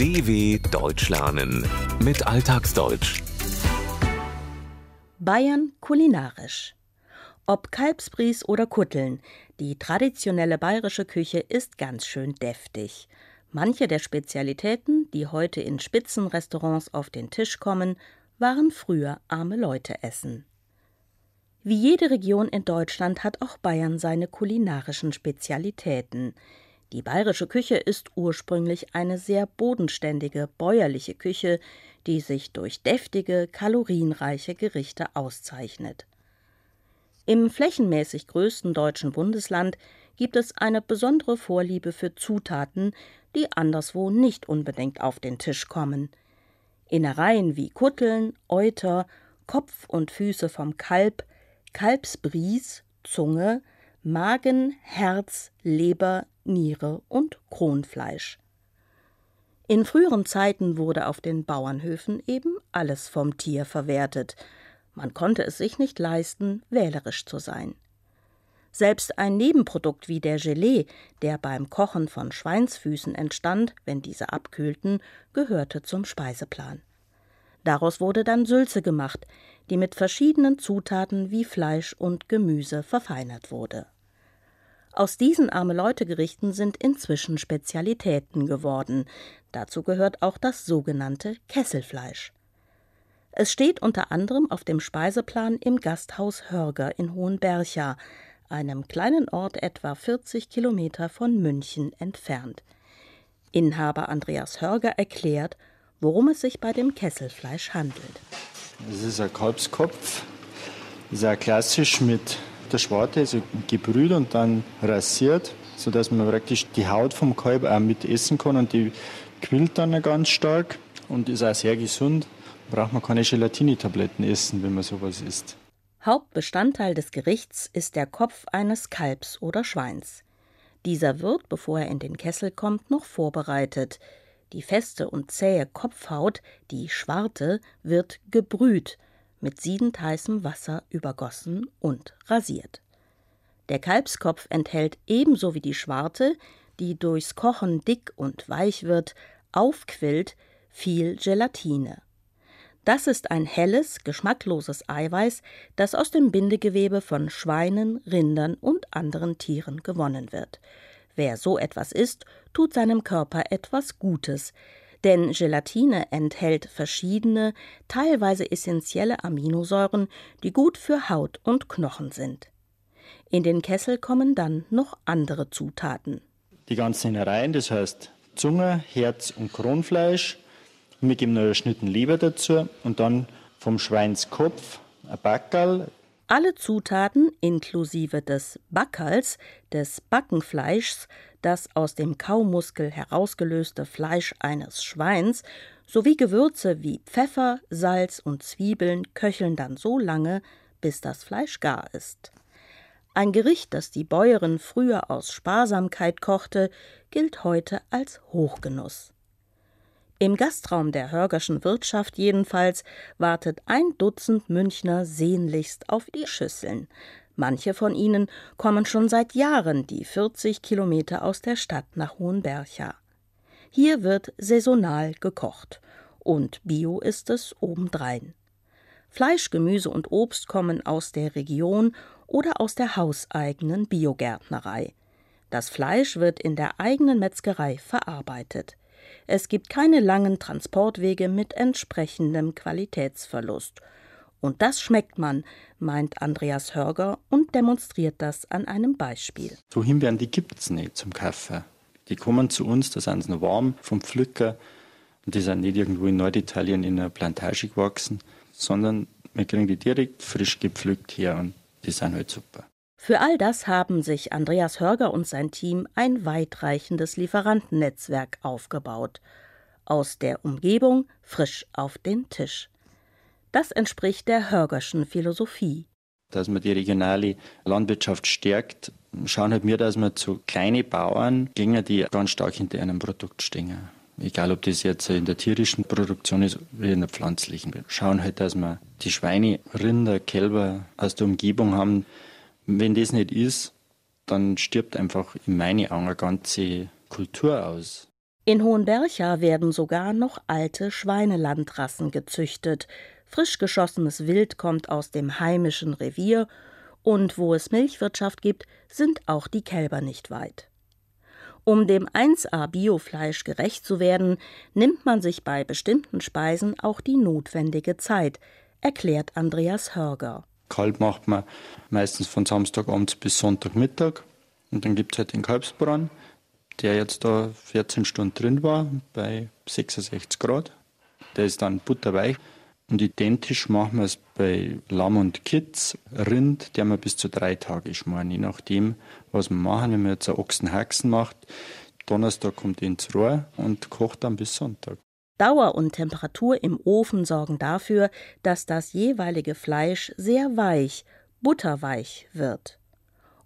DW Deutsch lernen mit Alltagsdeutsch. Bayern kulinarisch. Ob Kalbsbries oder Kutteln, die traditionelle bayerische Küche ist ganz schön deftig. Manche der Spezialitäten, die heute in Spitzenrestaurants auf den Tisch kommen, waren früher arme Leute essen. Wie jede Region in Deutschland hat auch Bayern seine kulinarischen Spezialitäten. Die bayerische Küche ist ursprünglich eine sehr bodenständige, bäuerliche Küche, die sich durch deftige, kalorienreiche Gerichte auszeichnet. Im flächenmäßig größten deutschen Bundesland gibt es eine besondere Vorliebe für Zutaten, die anderswo nicht unbedingt auf den Tisch kommen. Innereien wie Kutteln, Euter, Kopf und Füße vom Kalb, Kalbsbries, Zunge, Magen, Herz, Leber, Niere und Kronfleisch. In früheren Zeiten wurde auf den Bauernhöfen eben alles vom Tier verwertet. Man konnte es sich nicht leisten, wählerisch zu sein. Selbst ein Nebenprodukt wie der Gelee, der beim Kochen von Schweinsfüßen entstand, wenn diese abkühlten, gehörte zum Speiseplan. Daraus wurde dann Sülze gemacht, die mit verschiedenen Zutaten wie Fleisch und Gemüse verfeinert wurde. Aus diesen Arme-Leute-Gerichten sind inzwischen Spezialitäten geworden. Dazu gehört auch das sogenannte Kesselfleisch. Es steht unter anderem auf dem Speiseplan im Gasthaus Hörger in Hohenbercha, einem kleinen Ort etwa 40 Kilometer von München entfernt. Inhaber Andreas Hörger erklärt, worum es sich bei dem Kesselfleisch handelt. Es ist ein Kalbskopf, sehr klassisch mit der Schwarte, also gebrüht und dann rasiert, sodass man praktisch die Haut vom Kalb auch mit essen kann und die quillt dann ganz stark und ist auch sehr gesund. Braucht man keine Gelatine-Tabletten essen, wenn man sowas isst. Hauptbestandteil des Gerichts ist der Kopf eines Kalbs oder Schweins. Dieser wird, bevor er in den Kessel kommt, noch vorbereitet. Die feste und zähe Kopfhaut, die Schwarte, wird gebrüht, mit siedend heißem Wasser übergossen und rasiert. Der Kalbskopf enthält ebenso wie die Schwarte, die durchs Kochen dick und weich wird, aufquillt, viel Gelatine. Das ist ein helles, geschmackloses Eiweiß, das aus dem Bindegewebe von Schweinen, Rindern und anderen Tieren gewonnen wird. Wer so etwas isst, tut seinem Körper etwas Gutes, denn Gelatine enthält verschiedene, teilweise essentielle Aminosäuren, die gut für Haut und Knochen sind. In den Kessel kommen dann noch andere Zutaten. Die ganzen Innereien, das heißt Zunge, Herz und Kronfleisch. Wir geben noch einen Schnitten Leber dazu und dann vom Schweinskopf ein Backerl, alle Zutaten inklusive des Backals, des Backenfleischs, das aus dem Kaumuskel herausgelöste Fleisch eines Schweins, sowie Gewürze wie Pfeffer, Salz und Zwiebeln köcheln dann so lange, bis das Fleisch gar ist. Ein Gericht, das die Bäuerin früher aus Sparsamkeit kochte, gilt heute als Hochgenuss. Im Gastraum der Hörgerschen Wirtschaft jedenfalls wartet ein Dutzend Münchner sehnlichst auf die Schüsseln. Manche von ihnen kommen schon seit Jahren die 40 Kilometer aus der Stadt nach Hohenbercha. Hier wird saisonal gekocht. Und Bio ist es obendrein. Fleisch, Gemüse und Obst kommen aus der Region oder aus der hauseigenen Biogärtnerei. Das Fleisch wird in der eigenen Metzgerei verarbeitet. Es gibt keine langen Transportwege mit entsprechendem Qualitätsverlust. Und das schmeckt man, meint Andreas Hörger und demonstriert das an einem Beispiel. So Himbeeren, die gibt es nicht zum Kaffee. Die kommen zu uns, da sind sie noch warm vom Pflücker. Und die sind nicht irgendwo in Norditalien in einer Plantage gewachsen, sondern wir kriegen die direkt frisch gepflückt her und die sind halt super. Für all das haben sich Andreas Hörger und sein Team ein weitreichendes Lieferantennetzwerk aufgebaut. Aus der Umgebung frisch auf den Tisch. Das entspricht der Hörgerschen Philosophie. Dass man die regionale Landwirtschaft stärkt, schauen halt wir, dass wir zu kleinen Bauern gehen, die ganz stark hinter einem Produkt stehen. Egal, ob das jetzt in der tierischen Produktion ist oder in der pflanzlichen. Wir schauen halt, dass wir die Schweine, Rinder, Kälber aus der Umgebung haben, wenn das nicht ist, dann stirbt einfach in meinen Augen eine ganze Kultur aus. In Hohenbercha werden sogar noch alte Schweinelandrassen gezüchtet. Frisch geschossenes Wild kommt aus dem heimischen Revier und wo es Milchwirtschaft gibt, sind auch die Kälber nicht weit. Um dem 1A Biofleisch gerecht zu werden, nimmt man sich bei bestimmten Speisen auch die notwendige Zeit, erklärt Andreas Hörger. Kalb macht man meistens von Samstagabends bis Sonntagmittag und dann gibt es halt den Kalbsbran der jetzt da 14 Stunden drin war, bei 66 Grad. Der ist dann butterweich. Und identisch machen wir es bei Lamm und Kitz, Rind, der wir bis zu drei Tage schmoren, je nachdem, was wir machen. Wenn man jetzt einen Ochsenhaxen macht, Donnerstag kommt ins Rohr und kocht dann bis Sonntag. Dauer und Temperatur im Ofen sorgen dafür, dass das jeweilige Fleisch sehr weich, butterweich wird.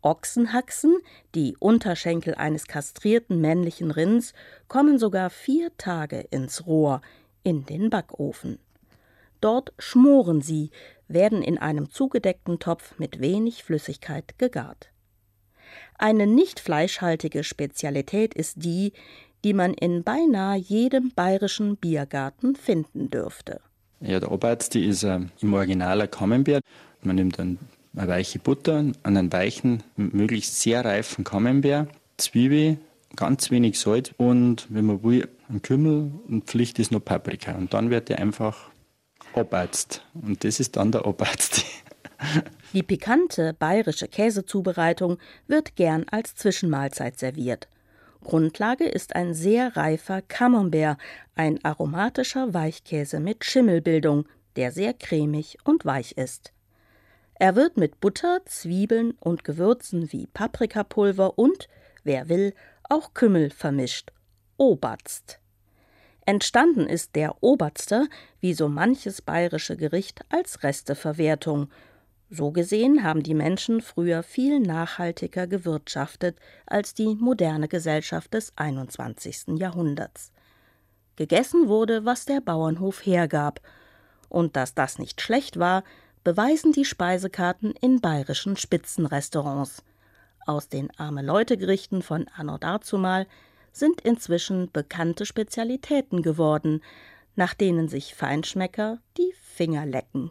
Ochsenhaxen, die Unterschenkel eines kastrierten männlichen Rinds, kommen sogar vier Tage ins Rohr, in den Backofen. Dort schmoren sie, werden in einem zugedeckten Topf mit wenig Flüssigkeit gegart. Eine nicht fleischhaltige Spezialität ist die, die man in beinahe jedem bayerischen Biergarten finden dürfte. Ja, der Oberarzt ist äh, im Original ein Camembert. Man nimmt einen eine weiche Butter, einen weichen, möglichst sehr reifen Camembert, Zwiebel, ganz wenig Salz und, wenn man will, ein Kümmel und Pflicht ist noch Paprika. Und dann wird der einfach abarzt. Und das ist dann der Abarzt. Die pikante bayerische Käsezubereitung wird gern als Zwischenmahlzeit serviert. Grundlage ist ein sehr reifer Camembert, ein aromatischer Weichkäse mit Schimmelbildung, der sehr cremig und weich ist. Er wird mit Butter, Zwiebeln und Gewürzen wie Paprikapulver und, wer will, auch Kümmel vermischt. Oberst. Entstanden ist der Oberster, wie so manches bayerische Gericht, als Resteverwertung. So gesehen haben die Menschen früher viel nachhaltiger gewirtschaftet als die moderne Gesellschaft des 21. Jahrhunderts. Gegessen wurde, was der Bauernhof hergab. Und dass das nicht schlecht war, beweisen die Speisekarten in bayerischen Spitzenrestaurants. Aus den Arme-Leute-Gerichten von Anno dazumal sind inzwischen bekannte Spezialitäten geworden, nach denen sich Feinschmecker die Finger lecken.